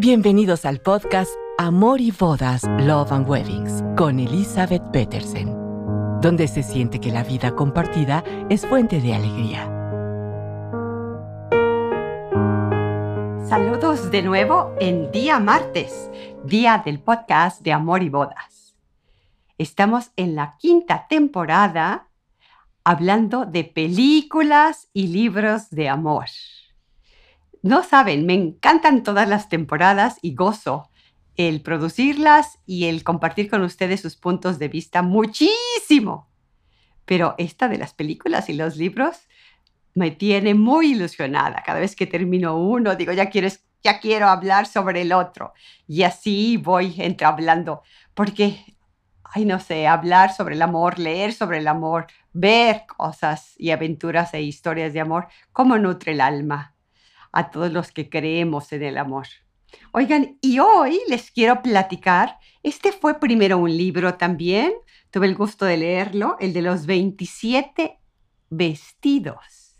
Bienvenidos al podcast Amor y Bodas, Love and Weddings con Elizabeth Petersen, donde se siente que la vida compartida es fuente de alegría. Saludos de nuevo en día martes, día del podcast de Amor y Bodas. Estamos en la quinta temporada hablando de películas y libros de amor. No saben, me encantan todas las temporadas y gozo el producirlas y el compartir con ustedes sus puntos de vista muchísimo. Pero esta de las películas y los libros me tiene muy ilusionada. Cada vez que termino uno, digo, ya, ya quiero hablar sobre el otro. Y así voy entre hablando, porque, ay, no sé, hablar sobre el amor, leer sobre el amor, ver cosas y aventuras e historias de amor, cómo nutre el alma a todos los que creemos en el amor. Oigan, y hoy les quiero platicar, este fue primero un libro también, tuve el gusto de leerlo, el de los 27 vestidos.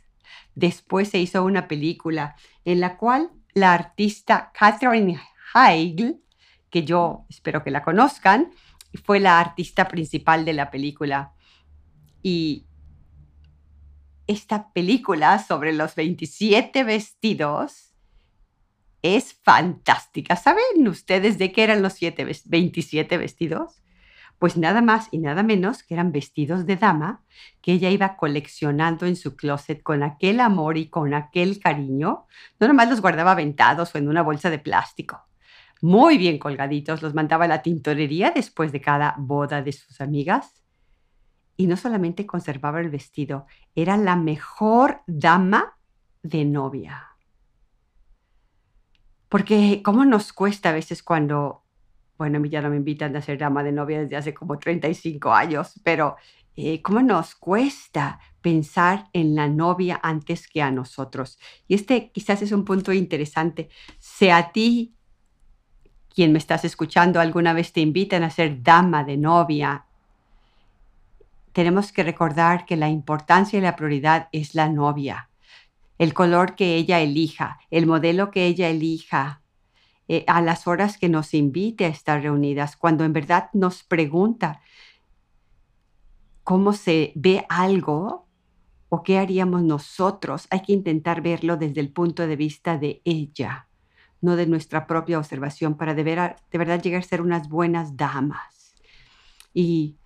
Después se hizo una película en la cual la artista Catherine Heigl, que yo espero que la conozcan, fue la artista principal de la película. Y esta película sobre los 27 vestidos es fantástica. ¿Saben ustedes de qué eran los 27 vestidos? Pues nada más y nada menos que eran vestidos de dama que ella iba coleccionando en su closet con aquel amor y con aquel cariño. No nomás los guardaba aventados o en una bolsa de plástico. Muy bien colgaditos, los mandaba a la tintorería después de cada boda de sus amigas y no solamente conservaba el vestido, era la mejor dama de novia. Porque cómo nos cuesta a veces cuando, bueno, a mí ya no me invitan a ser dama de novia desde hace como 35 años, pero eh, cómo nos cuesta pensar en la novia antes que a nosotros. Y este quizás es un punto interesante. Si a ti, quien me estás escuchando, alguna vez te invitan a ser dama de novia tenemos que recordar que la importancia y la prioridad es la novia, el color que ella elija, el modelo que ella elija, eh, a las horas que nos invite a estar reunidas, cuando en verdad nos pregunta cómo se ve algo o qué haríamos nosotros, hay que intentar verlo desde el punto de vista de ella, no de nuestra propia observación, para de, de verdad llegar a ser unas buenas damas. Y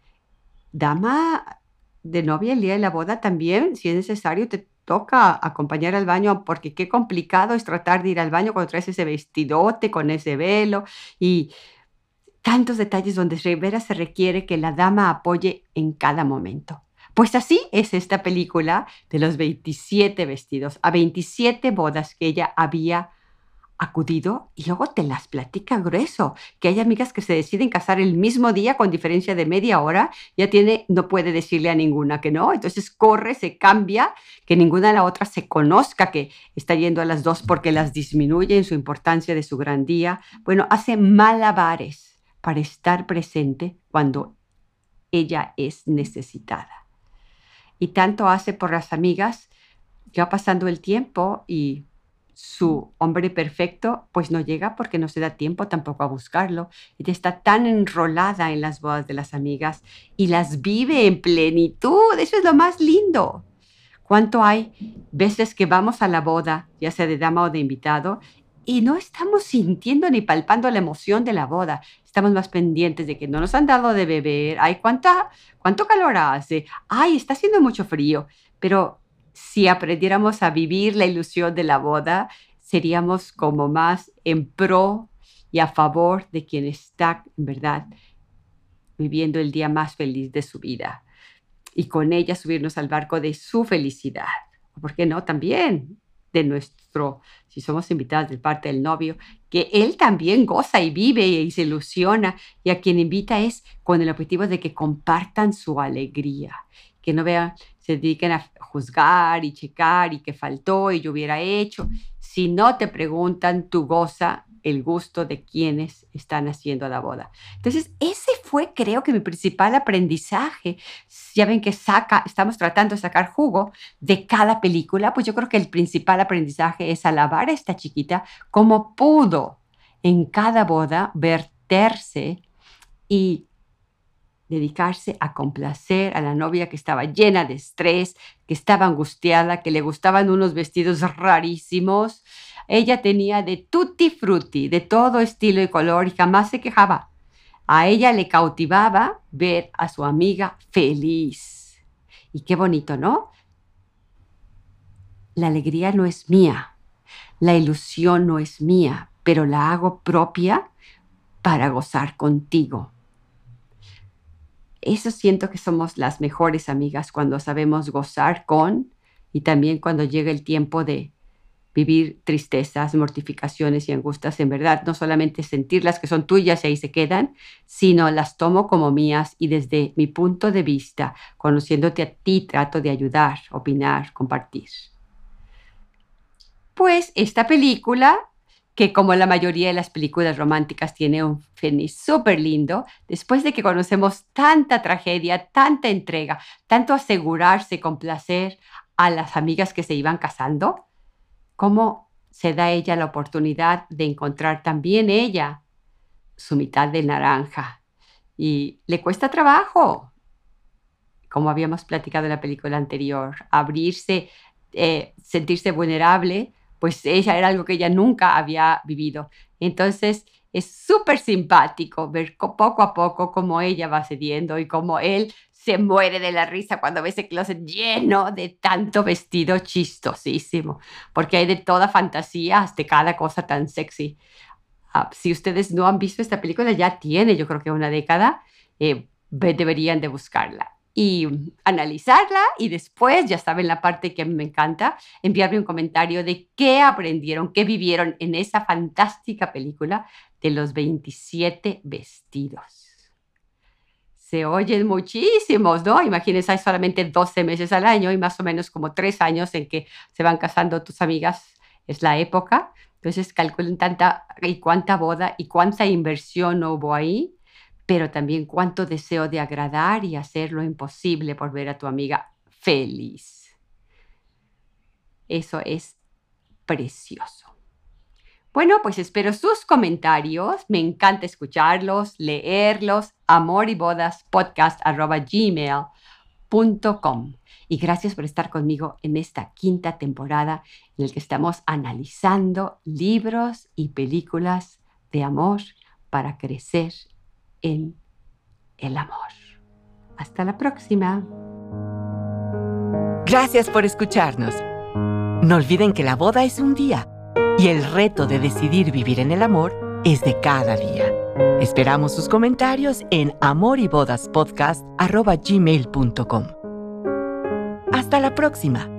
dama de novia el día de la boda también, si es necesario, te toca acompañar al baño porque qué complicado es tratar de ir al baño cuando traes ese vestidote con ese velo y tantos detalles donde de se requiere que la dama apoye en cada momento. Pues así es esta película de los 27 vestidos, a 27 bodas que ella había acudido y luego te las platica grueso, que hay amigas que se deciden casar el mismo día con diferencia de media hora, ya tiene, no puede decirle a ninguna que no, entonces corre, se cambia, que ninguna de la otra se conozca que está yendo a las dos porque las disminuye en su importancia de su gran día. Bueno, hace malabares para estar presente cuando ella es necesitada. Y tanto hace por las amigas, ya pasando el tiempo y su hombre perfecto, pues no llega porque no se da tiempo tampoco a buscarlo. Ella está tan enrolada en las bodas de las amigas y las vive en plenitud. Eso es lo más lindo. ¿Cuánto hay veces que vamos a la boda, ya sea de dama o de invitado, y no estamos sintiendo ni palpando la emoción de la boda? Estamos más pendientes de que no nos han dado de beber. Ay, ¿cuánta, ¿cuánto calor hace? Ay, está haciendo mucho frío. Pero si aprendiéramos a vivir la ilusión de la boda, seríamos como más en pro y a favor de quien está, en verdad, viviendo el día más feliz de su vida. Y con ella subirnos al barco de su felicidad. ¿Por qué no? También de nuestro, si somos invitadas de parte del novio, que él también goza y vive y se ilusiona y a quien invita es con el objetivo de que compartan su alegría, que no vean se dediquen a juzgar y checar y que faltó y yo hubiera hecho. Si no te preguntan, tú goza el gusto de quienes están haciendo la boda. Entonces, ese fue, creo que mi principal aprendizaje. Ya ven que saca, estamos tratando de sacar jugo de cada película, pues yo creo que el principal aprendizaje es alabar a esta chiquita como pudo en cada boda verterse y dedicarse a complacer a la novia que estaba llena de estrés, que estaba angustiada, que le gustaban unos vestidos rarísimos. Ella tenía de tutti frutti, de todo estilo y color y jamás se quejaba. A ella le cautivaba ver a su amiga feliz. Y qué bonito, ¿no? La alegría no es mía, la ilusión no es mía, pero la hago propia para gozar contigo. Eso siento que somos las mejores amigas cuando sabemos gozar con y también cuando llega el tiempo de vivir tristezas, mortificaciones y angustias en verdad, no solamente sentirlas que son tuyas y ahí se quedan, sino las tomo como mías y desde mi punto de vista, conociéndote a ti, trato de ayudar, opinar, compartir. Pues esta película, que como la mayoría de las películas románticas tiene un fin súper lindo, después de que conocemos tanta tragedia, tanta entrega, tanto asegurarse con placer a las amigas que se iban casando, cómo se da ella la oportunidad de encontrar también ella su mitad de naranja. Y le cuesta trabajo, como habíamos platicado en la película anterior, abrirse, eh, sentirse vulnerable pues ella era algo que ella nunca había vivido. Entonces es súper simpático ver poco a poco cómo ella va cediendo y cómo él se muere de la risa cuando ve ese closet lleno de tanto vestido chistosísimo, porque hay de toda fantasía hasta cada cosa tan sexy. Ah, si ustedes no han visto esta película, ya tiene yo creo que una década, eh, deberían de buscarla y analizarla y después, ya saben la parte que me encanta, enviarme un comentario de qué aprendieron, qué vivieron en esa fantástica película de los 27 vestidos. Se oyen muchísimos, ¿no? Imagínense, hay solamente 12 meses al año y más o menos como tres años en que se van casando tus amigas, es la época. Entonces calculen tanta y cuánta boda y cuánta inversión hubo ahí pero también cuánto deseo de agradar y hacer lo imposible por ver a tu amiga feliz. Eso es precioso. Bueno, pues espero sus comentarios. Me encanta escucharlos, leerlos. Amor y bodas podcast. Y gracias por estar conmigo en esta quinta temporada en la que estamos analizando libros y películas de amor para crecer en el amor. Hasta la próxima. Gracias por escucharnos. No olviden que la boda es un día y el reto de decidir vivir en el amor es de cada día. Esperamos sus comentarios en amoribodaspodcast.gmail.com. Hasta la próxima.